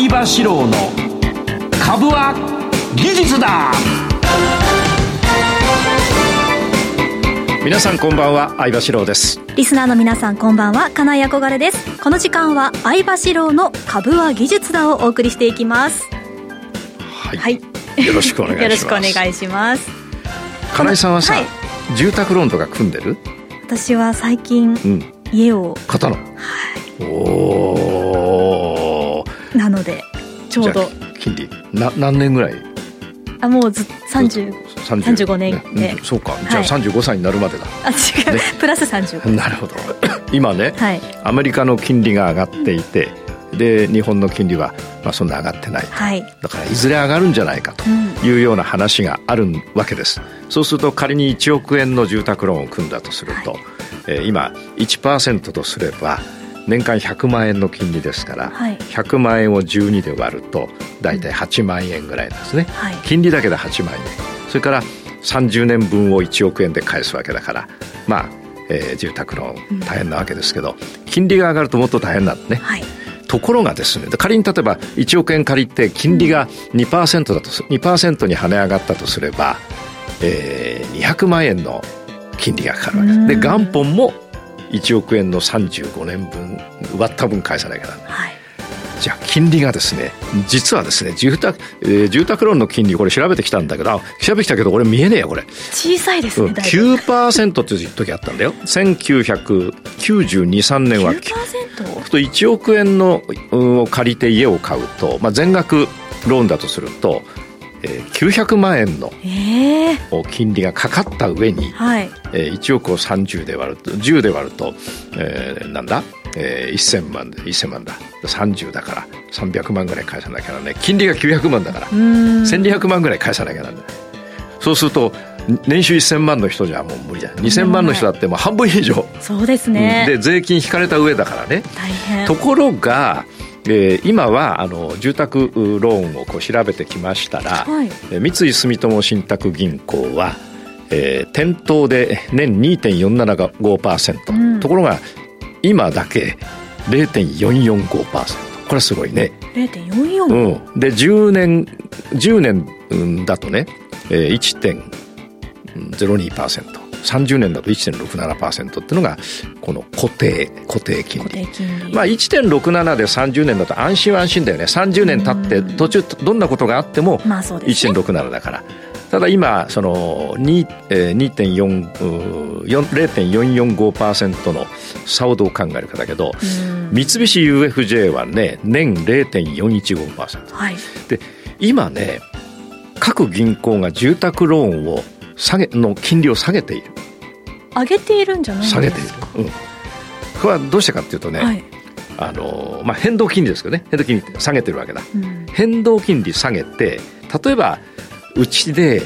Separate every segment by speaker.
Speaker 1: 相場志郎の株は技術だ。
Speaker 2: 皆さんこんばんは相場志郎です。
Speaker 3: リスナーの皆さんこんばんは金井憧れです。この時間は相場志郎の株は技術だをお送りしていきます。
Speaker 2: はい、はい、よろしくお願いします。
Speaker 3: よろしくお願いします。
Speaker 2: 金井さんはさ、はい、住宅ローンとか組んでる？
Speaker 3: 私は最近、うん、家を。
Speaker 2: 買ったの？はい。お
Speaker 3: おちょうど。
Speaker 2: 金利。な何年ぐらい？
Speaker 3: あもうず30 35年。
Speaker 2: ね、うん、そうか。じゃあ35歳になるまでだ、
Speaker 3: あ違う、ね、プラス35
Speaker 2: なるほど。今ね、はい、アメリカの金利が上がっていて、で日本の金利は、まあ、そんな上がってない、はい、だからいずれ上がるんじゃないかというような話があるわけです、そうすると仮に1億円の住宅ローンを組んだとすると、はい、えー、今1%とすれば年間100万円の金利ですから、はい、100万円を12で割ると大体8万円ぐらいなんですね、はい、金利だけで8万円。それから30年分を1億円で返すわけだからまあ、えー、住宅ローン大変なわけですけど、うん、金利が上がるともっと大変なんでね、はい、ところがですね仮に例えば1億円借りて金利が2%だと2%に跳ね上がったとすれば、えー、200万円の金利がかかるわけですで元本も1億円の35年分割った分返さなきゃならない、はい、じゃあ金利がですね実はですね住宅、えー、住宅ローンの金利これ調べてきたんだけど調べてきたけどこれ見えねえよこれ。
Speaker 3: 小さいですね、うん、
Speaker 2: 9%っていう時あったんだよ。1992,3年は。9%? と1億円のを借りて家を買うと、まあ、全額ローンだとするとえー、900万円の金利がかかった上に、はい、えー、1億を30で割ると10で割ると、えー、なんだ、えー、1000万で1000万だ。30だから300万ぐらい返さなきゃならない。金利が900万だから。1200万ぐらい返さなきゃならない。そうすると年収1000万の人じゃもう無理だ。2000万の人だってもう半分以上。
Speaker 3: そうですね、
Speaker 2: で税金引かれた上だからね。ところがえー、今はあの住宅ローンをこう調べてきましたら、はい、三井住友信託銀行は、えー、店頭で年2.475%、うん、ところが今だけ0.445%これすごいね。
Speaker 3: 0.44、
Speaker 2: うん、で10年10年だとね、えー、1.02% 30年だと1.67%っていうのがこの固定固定金利。まあ1.67で30年だと安心は安心だよね。30年経って途中どんなことがあっても1.67だから。ただ今その0.445%の差をどう考えるかだけど三菱 UFJ はね年0.415%、はい、で今ね各銀行が住宅ローンを下げの金利を下げている。
Speaker 3: 上げているんじゃない
Speaker 2: 下げている、うん、これはどうしてかっていうとね、はい、あのまあ、変動金利ですけどね。変動金利下げてるわけだ、うん、変動金利下げて例えばうちで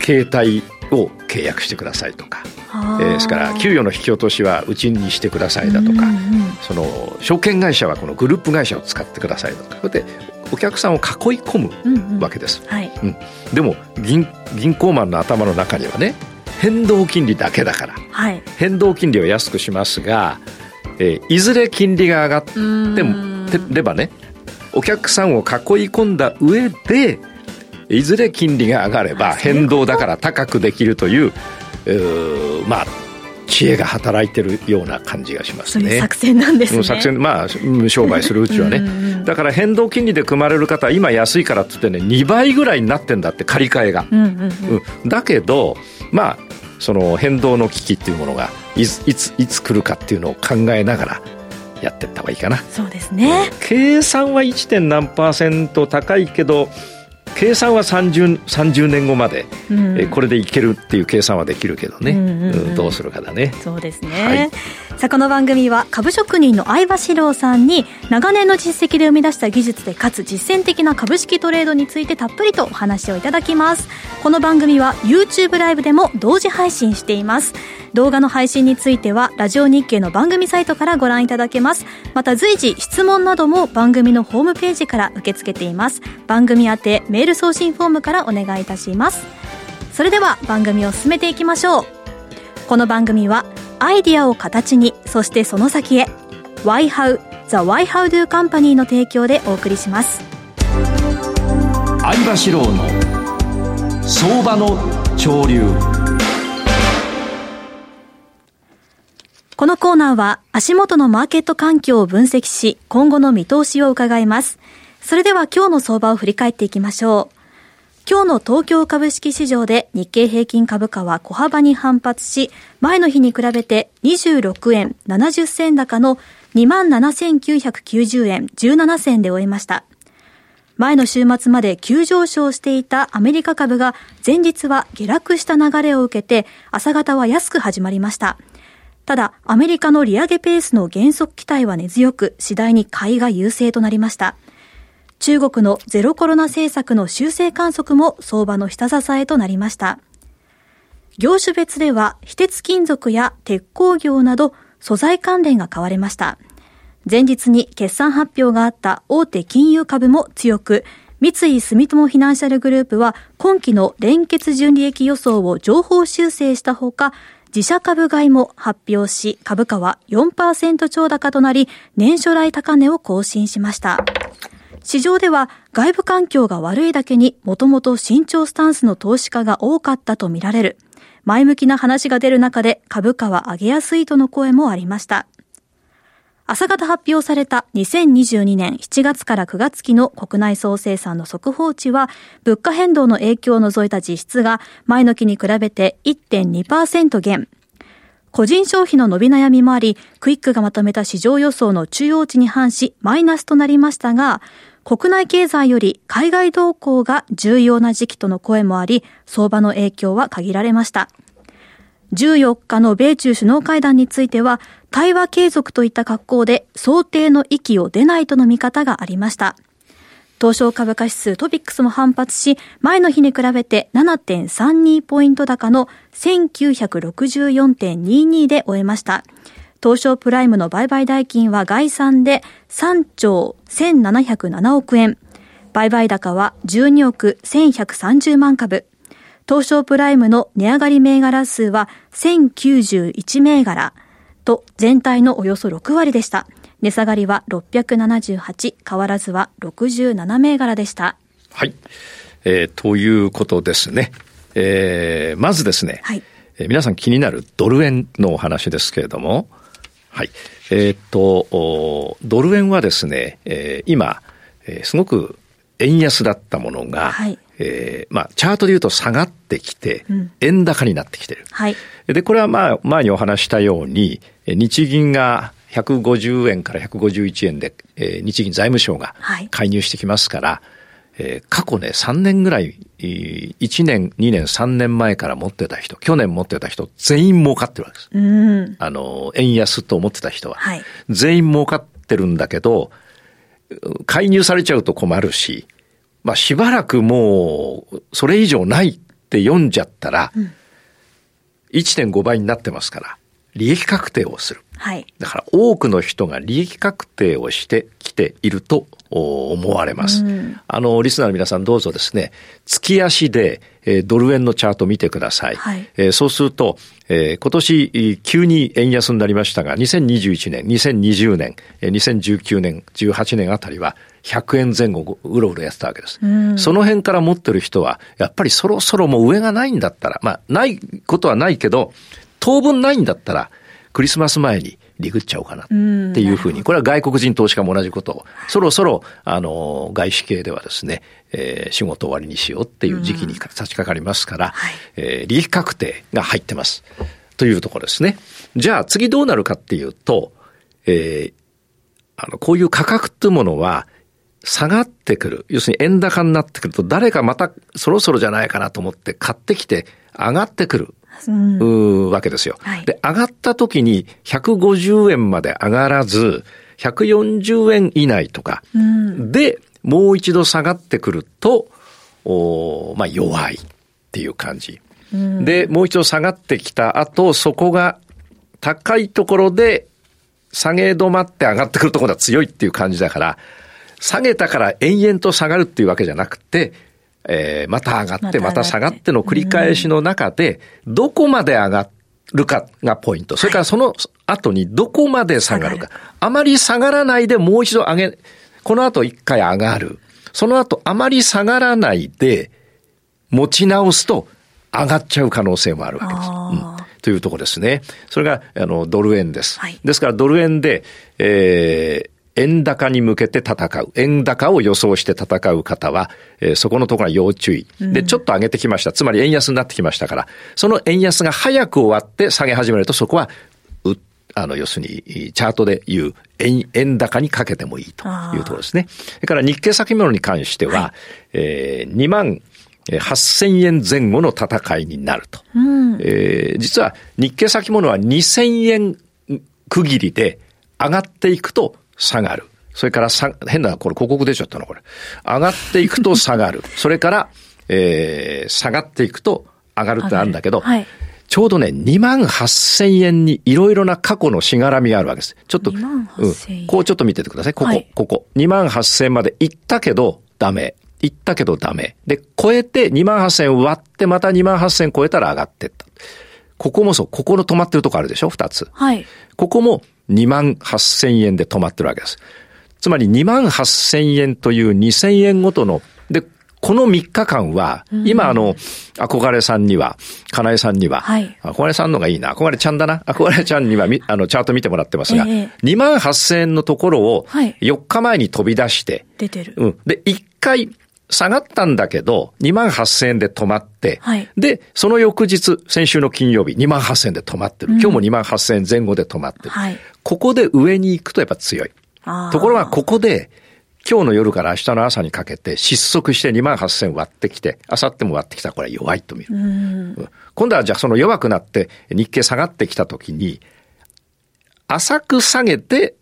Speaker 2: 携帯を契約してくださいとか、えー、ですから給与の引き落としはうちにしてくださいだとか、うんうん、その証券会社はこのグループ会社を使ってくださいとか。こうやってお客さんを囲い込むわけです、でも銀銀行マンの頭の中にはね変動金利だけだから、はい、変動金利を安くしますが、えー、いずれ金利が上がってればねお客さんを囲い込んだ上でいずれ金利が上がれば変動だから高くできるという、まあ知恵が働いてるような感じがしますね。
Speaker 3: 作戦なんですね。
Speaker 2: 作戦、まあ、商売するうちはね。だから変動金利で組まれる方は今安いからっつってね、2倍ぐらいになってんだって借り換えが。うんうんうん、だけど、まあ、その変動の危機っていうものがいつ、いつ、いつ来るかっていうのを考えながら、やっていった方がいいかな。
Speaker 3: そうですね。
Speaker 2: 計算は 1. 点何パーセント高いけど、計算は 30, 30年後まで、うん、えこれでいけるっていう計算はできるけどね、うんうん。うん、どうするかだね。
Speaker 3: そうですね、はい、さあこの番組は株職人の相場志郎さんに長年の実績で生み出した技術でかつ実践的な株式トレードについてたっぷりとお話をいただきます。この番組は YouTube ライブでも同時配信しています。動画の配信についてはラジオ日経の番組サイトからご覧いただけます。また随時質問なども番組のホームページから受け付けています。番組宛てメール送信フォームからお願いいたします。それでは番組を進めていきましょう。この番組はアイディアを形にそしてその先へ。YHOW The Why How Do Company の提供でお送りします。
Speaker 1: 相場志郎の相場の潮流。
Speaker 3: このコーナーは足元のマーケット環境を分析し今後の見通しを伺います。それでは今日の相場を振り返っていきましょう今日の東京株式市場で日経平均株価は小幅に反発し、前の日に比べて26円70銭高の27,990円17銭で終えました。前の週末まで急上昇していたアメリカ株が前日は下落した流れを受けて朝方は安く始まりました。ただ、アメリカの利上げペースの減速期待は根強く、次第に買いが優勢となりました。中国のゼロコロナ政策の修正観測も相場の下支えとなりました。業種別では、非鉄金属や鉄鋼業など素材関連が買われました。前日に決算発表があった大手金融株も強く、三井住友フィナンシャルグループは今期の連結純利益予想を情報修正したほか、自社株買いも発表し、株価は4%超高となり、年初来高値を更新しました。市場では外部環境が悪いだけにもともと慎重スタンスの投資家が多かったとみられる。前向きな話が出る中で株価は上げやすいとの声もありました。朝方発表された2022年7月から9月期の国内総生産の速報値は、物価変動の影響を除いた実質が前の期に比べて1.2%減。個人消費の伸び悩みもあり、クイックがまとめた市場予想の中央値に反し、マイナスとなりましたが、国内経済より海外動向が重要な時期との声もあり、相場の影響は限られました。14日の米中首脳会談については、対話継続といった格好で想定の域を出ないとの見方がありました。東証株価指数トピックスも反発し、前の日に比べて7.32ポイント高の1964.22で終えました。東証プライムの売買代金は概算で3兆1707億円。売買高は12億1130万株。東証プライムの値上がり銘柄数は1091銘柄と全体のおよそ6割でした。値下がりは678、変わらずは67銘柄でした。
Speaker 2: はい。えー、ということですね。えー、まずですね、はいえー、皆さん気になるドル円のお話ですけれども、はい。えー、っと、ドル円はですね、えー、今、えー、すごく円安だったものが、はい、えー、まあ、チャートで言うと下がってきて、円高になってきてる。はい。で、これはまあ、前にお話したように、日銀が150円から151円で、えー、日銀財務省が介入してきますから、はいえー、過去ね、3年ぐらい、1年、2年、3年前から持ってた人、去年持ってた人、全員儲かってるわけです。うん、あの、円安と思ってた人は。はい、全員儲かってるんだけど、介入されちゃうと困るし、まあしばらくもう、それ以上ないって読んじゃったら、うん、1.5倍になってますから、利益確定をする。はい。だから多くの人が利益確定をしてきていると思われます。うん、あの、リスナーの皆さんどうぞですね、月足で、えー、ドル円のチャート見てください。はい、えー、そうすると、えー、今年急に円安になりましたが、2021年、2020年、2019年、18年あたりは、100円前後うろうろやってたわけです。うん、その辺から持ってる人は、やっぱりそろそろもう上がないんだったら、まあ、ないことはないけど、当分ないんだったら、クリスマス前にリグっちゃおうかなっていうふうに、これは外国人投資家も同じことを、そろそろ、あの、外資系ではですね、えー、仕事終わりにしようっていう時期に差し掛かりますから、えー、利益確定が入ってます。というところですね。じゃあ次どうなるかっていうと、えー、あの、こういう価格っていうものは、下がってくる。要するに円高になってくると、誰かまたそろそろじゃないかなと思って買ってきて上がってくる。うわけですよ。はい、で、上がった時に150円まで上がらず、140円以内とか、うん、で、もう一度下がってくると、おまあ弱いっていう感じ。うん、で、もう一度下がってきた後、そこが高いところで下げ止まって上がってくるところが強いっていう感じだから、下げたから延々と下がるっていうわけじゃなくて、えー、また上がって、また下がっての繰り返しの中で、どこまで上がるかがポイント。それからその後にどこまで下がるか。あまり下がらないでもう一度上げ、この後一回上がる。その後あまり下がらないで持ち直すと上がっちゃう可能性もあるわけです。うんというところですね。それが、あの、ドル円です。はい、ですから、ドル円で、えー、円高に向けて戦う。円高を予想して戦う方は、えー、そこのところは要注意。で、ちょっと上げてきました。つまり円安になってきましたから、その円安が早く終わって下げ始めると、そこは、う、あの、要するに、チャートで言う円、円高にかけてもいいというところですね。それから日経先物に関しては、はい、えー、2万8000円前後の戦いになると。うん、えー、実は日経先物は2000円区切りで上がっていくと下がる。それからさ、変な、これ広告出ちゃったのこれ。上がっていくと 下がる。それから、えー、下がっていくと上がるってあるんだけど、はい、ちょうどね、2万8000円にいろいろな過去のしがらみがあるわけです。ちょっと、うん、こうちょっと見ててください。ここ、はい、ここ。2万8000円まで行ったけどダメ。行ったけどダメ。で、超えて2万8000割ってまた2万8000超えたら上がってった。ここもそう、ここの止まってるとこあるでしょ？二つ。はい。ここも2万8000円で止まってるわけです。つまり2万8000円という2000円ごとの、で、この3日間は、今あの、憧れさんには、かなえさんには、はい、憧れさんのがいいな、憧れちゃんだな、憧れちゃんにはあの、チャート見てもらってますが、えー、2万8000円のところを、4日前に飛び出して、
Speaker 3: 出てる。
Speaker 2: うん。で、1回、下がったんだけど、2万8000円で止まって、はい、で、その翌日、先週の金曜日、2万8000円で止まってる。今日も2万8000円前後で止まってる。はい、ここで上に行くとやっぱ強い。ところがここで、今日の夜から明日の朝にかけて失速して2万8000割ってきて、明後日も割ってきたらこれは弱いと見る。今度はじゃあその弱くなって日経下がってきたときに、浅く下げて、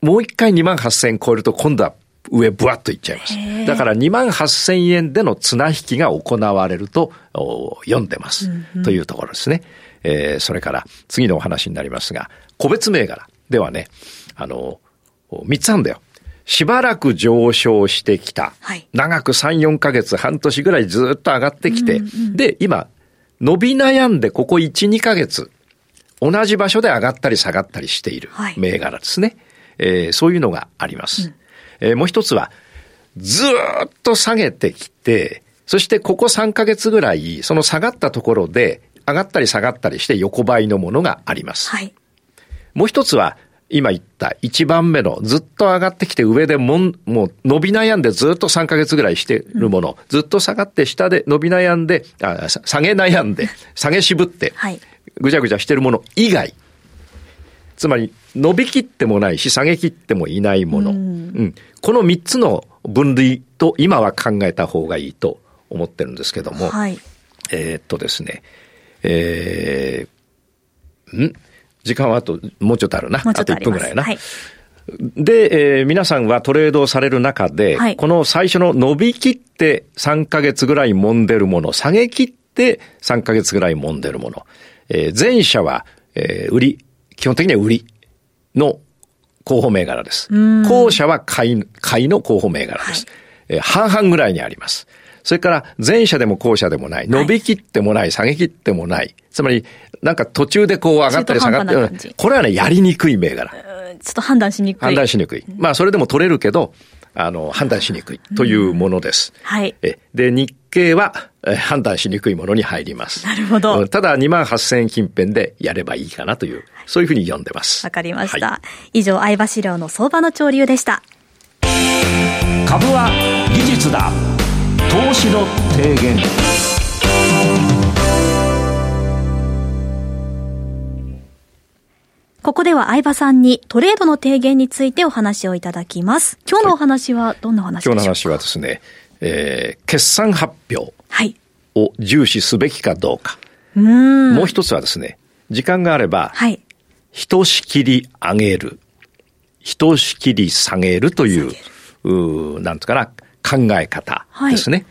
Speaker 2: もう一回2万8000超えると今度は上ブワッといっちゃいます。だから2万8000円での綱引きが行われると読んでます。うんうん、というところですね。えー、それから次のお話になりますが、個別銘柄ではね、あの、3つあるんだよ。しばらく上昇してきた。はい、長く3、4ヶ月、半年ぐらいずっと上がってきて、うんうん、で、今、伸び悩んでここ1、2ヶ月、同じ場所で上がったり下がったりしている銘柄ですね。はい、えー、そういうのがあります。うんえー、もう一つは、ずっと下げてきて、そしてここ3ヶ月ぐらい、その下がったところで、上がったり下がったりして横ばいのものがあります。はい。もう一つは、今言った一番目のずっと上がってきて上でもん、もう伸び悩んでずっと3ヶ月ぐらいしてるもの、うん、ずっと下がって下で伸び悩んで、あ下げ悩んで、下げ渋って、はい、ぐちゃぐちゃしてるもの以外、つまり伸びきってもないし下げきってもいないもの、うん、うん、この3つの分類と今は考えた方がいいと思ってるんですけども、はい、えー、っとですね、えー、ん？時間はあと、もうちょっとあるな。あと1分ぐらいな。はい、で、えー、皆さんはトレードをされる中で、はい、この最初の伸びきって3ヶ月ぐらい揉んでるもの、下げきって3ヶ月ぐらい揉んでるもの、えー、前者は、えー、売り、基本的には売りの候補銘柄です。後者は買い、買いの候補銘柄です。はい、えー、半々ぐらいにあります。それから前者でも後者でもない、伸びきってもない、下げきってもない。つまり、なんか途中でこう上がったり下がったり、これはね、やりにくい銘柄。ちょ
Speaker 3: っと判断しにくい。
Speaker 2: 判断しにくい。まあ、それでも取れるけど、あの、判断しにくいというものです。はい。え、で、日経は、え判断しにくいものに入ります。
Speaker 3: なるほど。
Speaker 2: ただ、2万8000円近辺でやればいいかなという、そういうふうに読んでます。
Speaker 3: わかりました。はい、以上、相場資料の相場の潮流でした。
Speaker 1: 株は技術だ。投資の提言。
Speaker 3: ここでは相葉さんにトレードの提言についてお話をいただきます。今日のお話はどんな話でしょうか、
Speaker 2: はい、今日の話はですね、えー、決算発表を重視すべきかどうか。はい、もう一つはですね、時間があれば、はい、ひとしきり上げる、ひとしきり下げるという、うなんとかな、考え方ですね。はい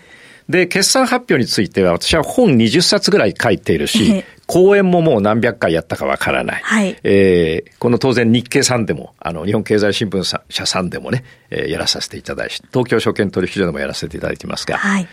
Speaker 2: で、決算発表については私は本20冊ぐらい書いているし、講演ももう何百回やったかわからない。はい、えー、この当然日経さんでも、あの、日本経済新聞社さんでもね、えー、やらさせていただいて、東京証券取引所でもやらせていただいていますが、はい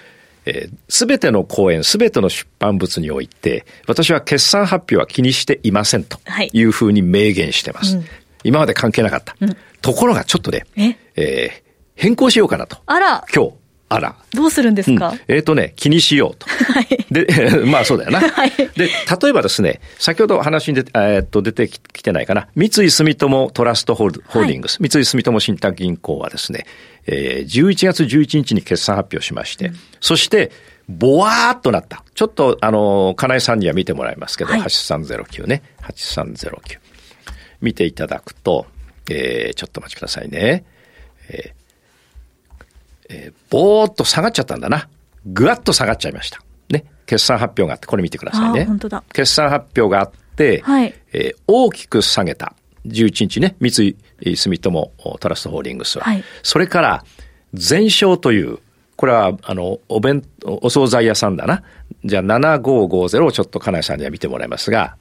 Speaker 2: す、べ、ての講演、すべての出版物において、私は決算発表は気にしていませんというふうに明言してます。はいうん、今まで関係なかった。うん、ところがちょっとね、え？えー、変更しようかなと。
Speaker 3: あら。
Speaker 2: 今日。あら。
Speaker 3: どうするんですか、うん、
Speaker 2: えっ、ー、とね、気にしようと。はい。で、まあそうだよな。はい。で、例えばですね、先ほど話に出て、えー、っと、出てきてないかな。三井住友トラストホールホールディングス、はい、三井住友信託銀行はですね、えー、11月11日に決算発表しまして、うん、そして、ぼわーっとなった。ちょっと、あの、金井さんには見てもらいますけど、はい、8309ね。8309。見ていただくと、えー、ちょっとお待ちくださいね。えーえー、ぼーっと下がっちゃったんだな。ぐわっと下がっちゃいました。ね。決算発表があって、これ見てくださいね。
Speaker 3: 本当だ。
Speaker 2: 決算発表があって、はい、えー、大きく下げた。11日ね、三井住友トラストホールディングスは。はい、それから、全商という、これは、あの、お弁、お惣菜屋さんだな。じゃあ、7550をちょっと金井さんには見てもらいますが、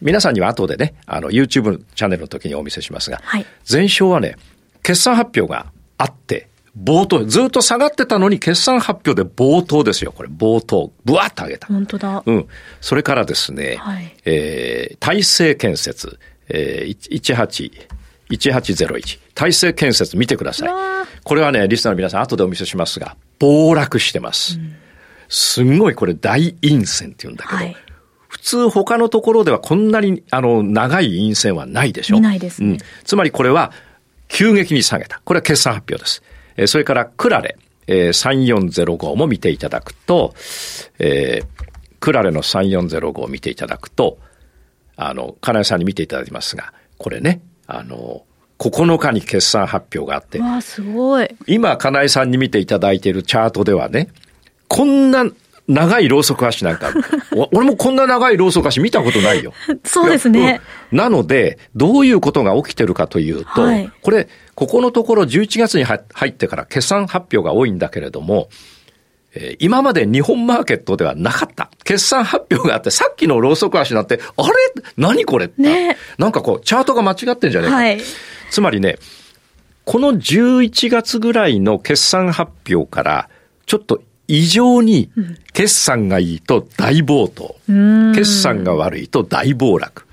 Speaker 2: 皆さんには後でね、あの、YouTube チャンネルの時にお見せしますが、はい、全商はね、決算発表があって、冒頭、ずっと下がってたのに決算発表で冒頭ですよ、これ。冒頭。ぶわっと上げた。
Speaker 3: 本当だ。
Speaker 2: うん。それからですね、はい、えー、大成建設、えー、18、1801。大成建設見てください。これはね、リスナーの皆さん後でお見せしますが、暴落してます。うん、すんごいこれ大陰線って言うんだけど、はい、普通他のところではこんなにあの長い陰線はないでしょ。
Speaker 3: ないですね、うん。
Speaker 2: つまりこれは急激に下げた。これは決算発表です。えそれからクラレ、え3405も見ていただくと、えー、クラレの3405を見ていただくと、あの、金井さんに見ていただきますが、これね、あの、9日に決算発表があって。
Speaker 3: わすごい。
Speaker 2: 今、金井さんに見ていただいているチャートではね、こんな長いローソク足なんか、俺もこんな長いローソク足見たことないよ。
Speaker 3: そうですね。
Speaker 2: なので、どういうことが起きてるかというと、はい、これ、ここのところ11月に入ってから決算発表が多いんだけれども、え今まで日本マーケットではなかった。決算発表があって、さっきのローソク足なんて、あれ？何これって、ね、なんかこう、チャートが間違ってんじゃねえか。はい、つまりね、この11月ぐらいの決算発表から、ちょっと異常に決算がいいと大暴騰。決算が悪いと大暴落。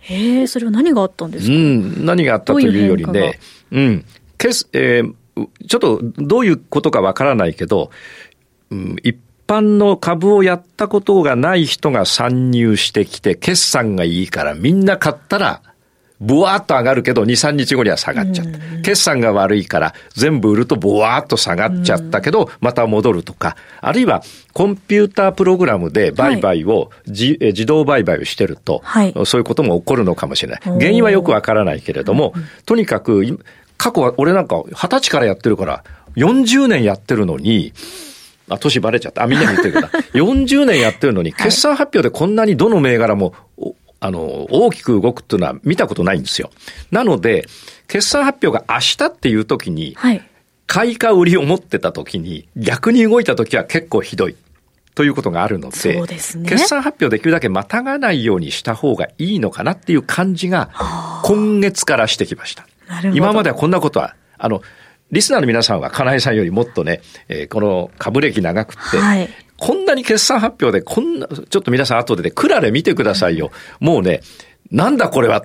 Speaker 3: へえ、それは何があったんですか？う
Speaker 2: ん、何があったというよりね、うん、決、えー、ちょっとどういうことかわからないけど、うん、一般の株をやったことがない人が参入してきて、決算がいいからみんな買ったらぼわーっと上がるけど、2、3日後には下がっちゃった。決算が悪いから、全部売るとぼわーっと下がっちゃったけど、また戻るとか、あるいは、コンピュータープログラムで売買を、自動売買をしてると、そういうことも起こるのかもしれない。原因はよくわからないけれども、とにかく、過去は、俺なんか20歳からやってるから、40年やってるのに、あ、年バレちゃった。あ、みんなに言ってるけど、40年やってるのに、決算発表でこんなにどの銘柄もあの、大きく動くっていうのは見たことないんですよ。なので、決算発表が明日っていう時に、はい、買いか売りを持ってた時に、逆に動いた時は結構ひどい。ということがあるので、ね、決算発表できるだけまたがないようにした方がいいのかなっていう感じが、今月からしてきました。今まではこんなことは、あの、リスナーの皆さんは金井さんよりもっとね、えー、この株歴長くって、はい、こんなに決算発表で、こんな、ちょっと皆さん後でね、クラレ見てくださいよ。もうね、なんだこれは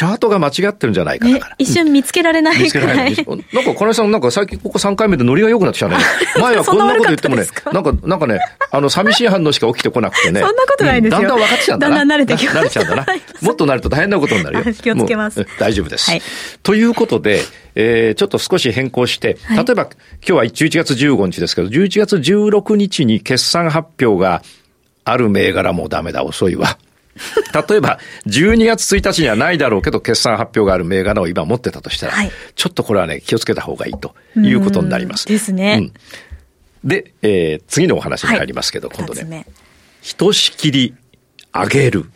Speaker 2: チャートが間違ってるんじゃないかだから。
Speaker 3: 一瞬見つけられない見つけられない。
Speaker 2: なんか、金井さん、なんか最近ここ3回目でノリが良くなってきたね。前はこんなこと言ってもね、なんか、なんかね、あの、寂しい反応しか起きてこなくてね。
Speaker 3: そんなことないですよ、
Speaker 2: だんだん分かってきたんだ
Speaker 3: な。だんだん慣れてきま
Speaker 2: す。慣れちゃうんだな。もっとなると大変なことになるよ。
Speaker 3: 気をつけます。
Speaker 2: 大丈夫です。はい、ということで、えー、ちょっと少し変更して、例えば、今日は11月15日ですけど、11月16日に決算発表がある銘柄もダメだ、遅いわ。例えば、12月1日にはないだろうけど、決算発表がある銘柄を今持ってたとしたら、はい、ちょっとこれはね、気をつけた方がいいということになります。
Speaker 3: ですね。うん、
Speaker 2: で、えー、次のお話に入りますけど、はい、今度ね、ひとしきり上げる、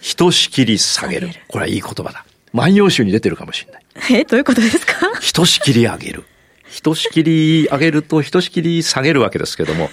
Speaker 2: ひとしきり下げる。これはいい言葉だ。万葉集に出てるかもしれない。
Speaker 3: え、どういうことですか？
Speaker 2: ひとしきり上げる。ひとしきり上げるとひとしきり下げるわけですけども、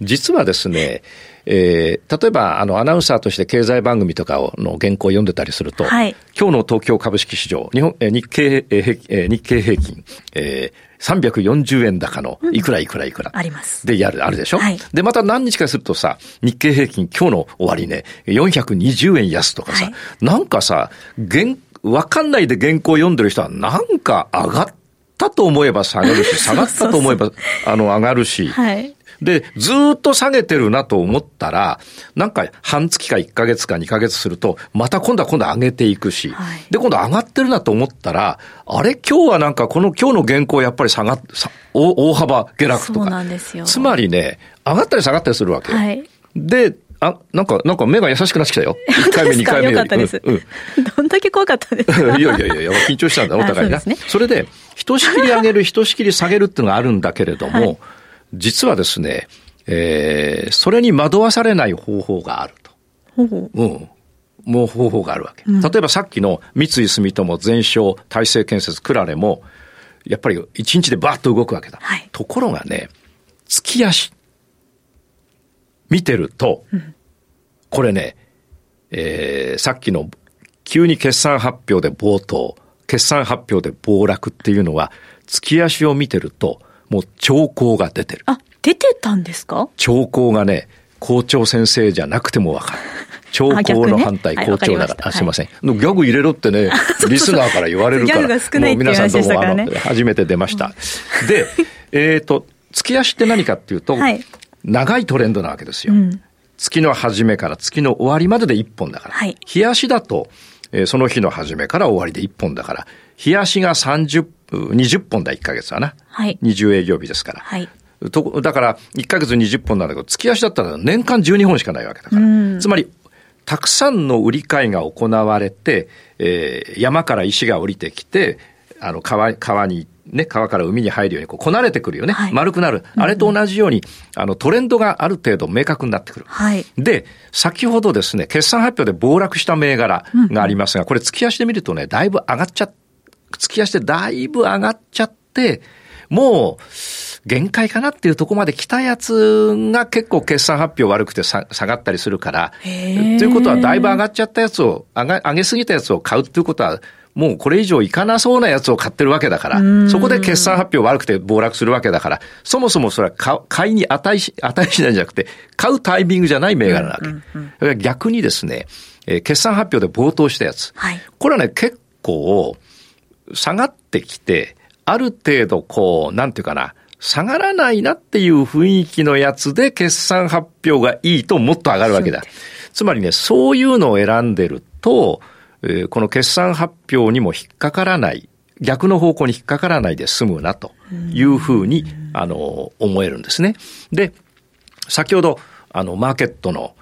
Speaker 2: 実はですね、えー、例えば、あの、アナウンサーとして経済番組とかを、の原稿を読んでたりすると、はい、今日の東京株式市場、日本、え日経、えー、日経平均、えー、340円高のいくらいくらいくら。
Speaker 3: あります。
Speaker 2: で、やる、あるでしょ、はい、で、また何日かするとさ、日経平均今日の終わりね、420円安とかさ、はい、なんかさ、原、わかんないで原稿を読んでる人はなんか上がっったと思えば下がるし、下がったと思えば、あの、上がるし、はい、で、ずっと下げてるなと思ったら、なんか半月か1ヶ月か2ヶ月すると、また今度は今度上げていくし、はい、で、今度上がってるなと思ったら、あれ今日はなんかこの今日の原稿やっぱり下がっ、大幅下落とか。そうなんですよ。つまりね、上がったり下がったりするわけよ。はい、で、あ、なんか、なんか目が優しくなってきたよ。1回目、2回目よ
Speaker 3: かったです。うん。どんだけ怖かったですか？いや
Speaker 2: いやいやいや、緊張したんだ、お互いな。そね、それで、ひとしきり上げる、ひとしきり下げるっていうのがあるんだけれども、はい、実はですね、えー、それに惑わされない方法があると。ほうほう。うん。もう方法があるわけ。例えばさっきの三井住友全商大成建設クラレも、やっぱり一日でバーッと動くわけだ。はい、ところがね、月足。見てると、うん、これね、えー、さっきの急に決算発表で冒頭、決算発表で暴落っていうのは、月足を見てると、もう兆候が出てる。
Speaker 3: あ、出てたんですか？
Speaker 2: 兆候がね、校長先生じゃなくてもわかる。兆候の反対、校長なら、あ、すいません。ギャグ入れろってね、リスナーから言われるから、もう皆さんどうも、あの、初めて出ました。で、えっと、月足って何かっていうと、長いトレンドなわけですよ。月の初めから月の終わりまでで1本だから。日足だと、えその日の初めから終わりで1本だから、日足が30、20本だ、1ヶ月はな。はい。20営業日ですから。はい。とだから、1ヶ月20本なんだけど、月足だったら年間12本しかないわけだから。つまり、たくさんの売り買いが行われて、えー、山から石が降りてきて、あの、川、川に、ね、川から海に入るようにこうこなれてくるよね。はい、丸くなる。あれと同じように、あの、トレンドがある程度明確になってくる。はい、で、先ほどですね、決算発表で暴落した銘柄がありますが、これ月足で見るとね、だいぶ上がっちゃ、月足でだいぶ上がっちゃって、もう、限界かなっていうところまで来たやつが結構決算発表悪くて下がったりするから、ということはだいぶ上がっちゃったやつを、上げ上げすぎたやつを買うっていうことは、もうこれ以上いかなそうなやつを買ってるわけだから、そこで決算発表悪くて暴落するわけだから、そもそもそれは買いに値し、値しないんじゃなくて、買うタイミングじゃない銘柄なわけ。うんうんうん、逆にですね、えー、決算発表で暴騰したやつ。はい、これはね、結構、下がってきて、ある程度こう、なんていうかな、下がらないなっていう雰囲気のやつで決算発表がいいともっと上がるわけだ。つまりね、そういうのを選んでると、えー、この決算発表にも引っかからない、逆の方向に引っかからないで済むなというふうに、あの、思えるんですね。で、先ほど、あの、マーケットの、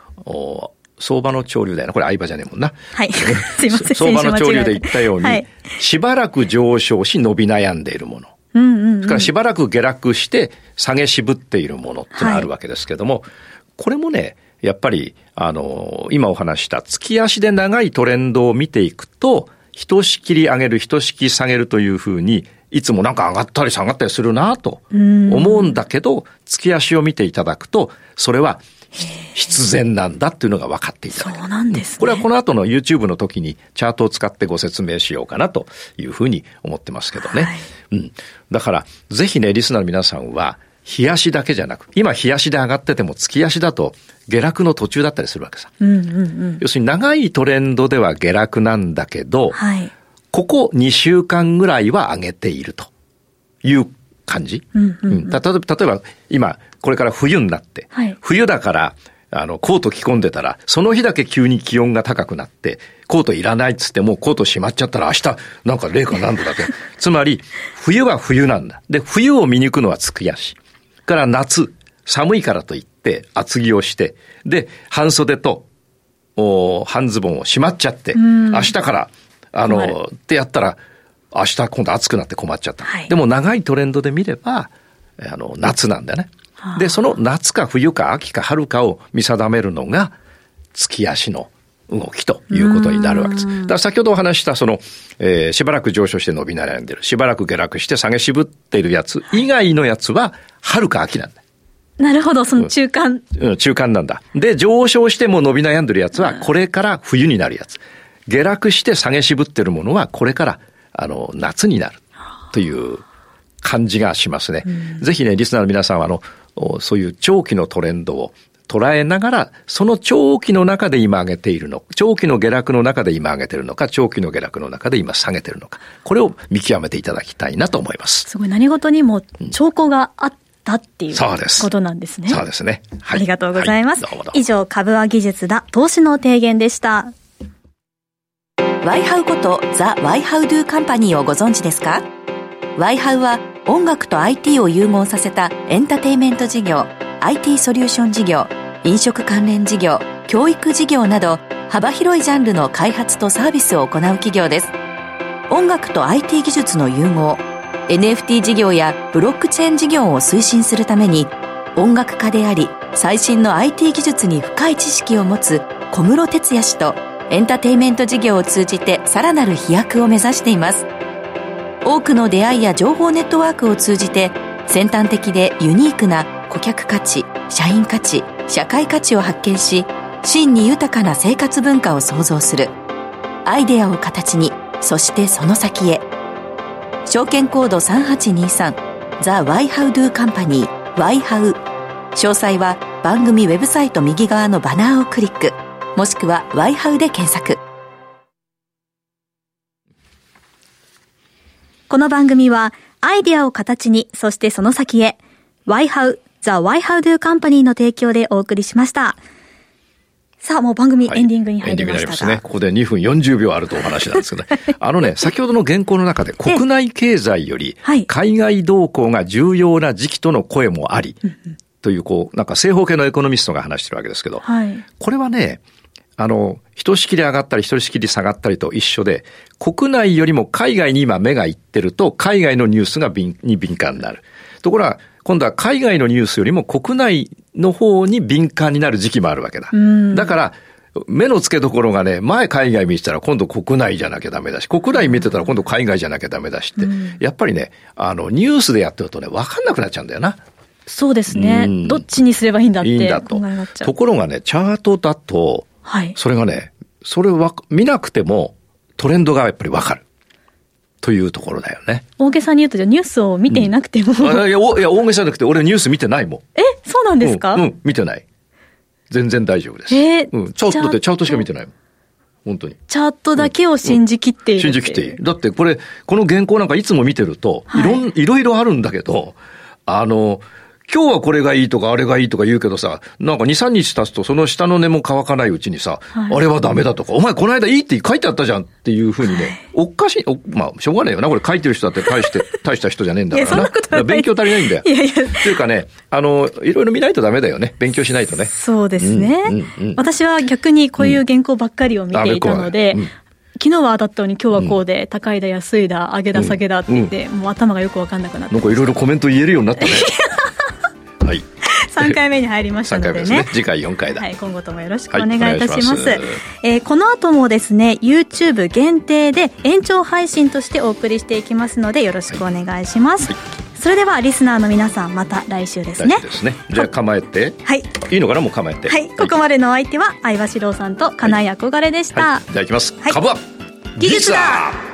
Speaker 2: 相場の潮流だよな。これ相場じゃねえもんな。
Speaker 3: はい。すいません。
Speaker 2: 相場の潮流で言ったように、はい、しばらく上昇し伸び悩んでいるもの。うんうんうん、それからしばらく下落して下げ渋っているものってのがあるわけですけども、はい、これもね、やっぱり、あの、今お話した月足で長いトレンドを見ていくと、ひとしきり上げる、ひとしきり下げるというふうに、いつもなんか上がったり下がったりするなと思うんだけど、月足を見ていただくと、それは必然なんだっていうのが分かっていただけ
Speaker 3: そうなんです、ね、
Speaker 2: これはこの後の YouTube の時にチャートを使ってご説明しようかなというふうに思ってますけどね。はい、うん。だから、ぜひね、リスナーの皆さんは、日足だけじゃなく、今日足で上がってても月足だと下落の途中だったりするわけさ。うんうんうん、要するに長いトレンドでは下落なんだけど、はい、ここ2週間ぐらいは上げているという感じ。うんうんうん、例えば今、これから冬になって、はい、冬だから、あの、コート着込んでたら、その日だけ急に気温が高くなって、コートいらないっつってもうコート閉まっちゃったら明日、なんか零下何度だけ。つまり、冬は冬なんだ。で、冬を見に行くのは月足。から夏、寒いからといって厚着をして、で、半袖と、お半ズボンをしまっちゃって、明日から、あの、ってやったら、明日今度暑くなって困っちゃった。はい、でも長いトレンドで見れば、あの、夏なんだよね。で、その夏か冬か秋か春かを見定めるのが、月足の動きということになるわけです。だから先ほどお話したその、えー、しばらく上昇して伸び悩んでる、しばらく下落して下げ渋っているやつ以外のやつは、春か秋なんだ。
Speaker 3: なるほど、その中間、
Speaker 2: うん。うん、中間なんだ。で、上昇しても伸び悩んでるやつは、これから冬になるやつ。下落して下げ渋ってるものは、これから、あの、夏になる。という感じがしますね。ぜひね、リスナーの皆さんは、あの、そういう長期のトレンドを捉えながら、その長期の中で今上げているの、長期の下落の中で今上げているのか、長期の下落の中で今下げているのか、これを見極めていただきたいなと思います。
Speaker 3: すごい何事にも兆候があったっていうことなんですね。
Speaker 2: そうですね。
Speaker 3: はい、ありがとうございます。はい、以上、株は技術だ、投資の提言でした。
Speaker 4: ワイハウことザ・ワイハウドゥカンパニーをご存知ですか？ワイハウは音楽と IT を融合させたエンターテイメント事業、IT ソリューション事業、飲食関連事業、教育事業など幅広いジャンルの開発とサービスを行う企業です。音楽と IT 技術の融合、NFT 事業やブロックチェーン事業を推進するために音楽家であり最新の IT 技術に深い知識を持つ小室哲哉氏とエンターテインメント事業を通じてさらなる飛躍を目指しています。多くの出会いや情報ネットワークを通じて先端的でユニークな顧客価値社員価値社会価値を発見し真に豊かな生活文化を創造する。アイデアを形にそしてその先へ。証券コード3823ザ・ワイハウドゥカンパニーワイハウ詳細は番組ウェブサイト右側のバナーをクリックもしくはワイハウで検索
Speaker 3: この番組はアイディアを形にそしてその先へワイハウザ・ワイハウドゥカンパニーの提供でお送りしました。さあ、もう番組エンディングに入りましたが、はい、エンディングになりますね。
Speaker 2: ここで2分40秒あるとお話なんですけどね。あのね、先ほどの原稿の中で国内経済より海外動向が重要な時期との声もあり、という、こう、なんか正方形のエコノミストが話してるわけですけど、はい、これはね、あの、ひとしきり上がったりひとしきり下がったりと一緒で、国内よりも海外に今目がいってると、海外のニュースが敏に敏感になる。ところが、今度は海外のニュースよりも国内の方に敏感になる時期もあるわけだ。だから、目の付けどころがね、前海外見てたら今度国内じゃなきゃダメだし、国内見てたら今度海外じゃなきゃダメだしって、やっぱりね、あの、ニュースでやってるとね、わかんなくなっちゃうんだよな。
Speaker 3: そうですね。どっちにすればいいんだっていいんだと。
Speaker 2: ところがね、チャートだと、はい、それがね、それは見なくてもトレンドがやっぱりわかる。というところだよね。
Speaker 3: 大げさに言うと、じゃニュースを見ていなくても、うん、
Speaker 2: いや、いや大げさじゃなくて、俺ニュース見てないもん。
Speaker 3: え、そうなんですか、
Speaker 2: うん、うん、見てない。全然大丈夫です。えー、うん。チャートってチャートしか見てないもん。本当に。
Speaker 3: チャートだけを信じきっている、
Speaker 2: 信じきっていい。だってこれ、この原稿なんかいつも見てると、いろん、いろいろあるんだけど、あの、今日はこれがいいとかあれがいいとか言うけどさ、なんか2、3日経つとその下の根も乾かないうちにさ、はい、あれはダメだとか、お前この間いいって書いてあったじゃんっていうふうにね、はい、おかしい、まあ、しょうがないよな、これ書いてる人だって大して、大した人じゃねえんだからな。
Speaker 3: な
Speaker 2: 勉強足りないんだよ。いやいや。っていうかね、あの、いろいろ見ないとダメだよね。勉強しないとね。
Speaker 3: そうですね。うんうんうん、私は逆にこういう原稿ばっかりを見ていたので、うん昨日は当たったのに今日はこうで、高いだ安いだ上げだ下げだって言って、もう頭がよく分かんなくなって
Speaker 2: なんかいろいろコメント言えるようになったね
Speaker 3: はい。3回目に入りましたのでね。ね
Speaker 2: 次回4回だ。
Speaker 3: はい、今後ともよろしくお願いいたします。はい、ますえー、この後もですね、YouTube 限定で延長配信としてお送りしていきますので、よろしくお願いします。はい、それではリスナーの皆さんまた来週ですね。
Speaker 2: ですね。じゃあ構えて。はい。いいのかな？もう構えて。
Speaker 3: はい。ここまでのお相手は相葉史郎さんと金井憧れでした。
Speaker 2: はい、じゃあいきます。株は
Speaker 3: 技術だ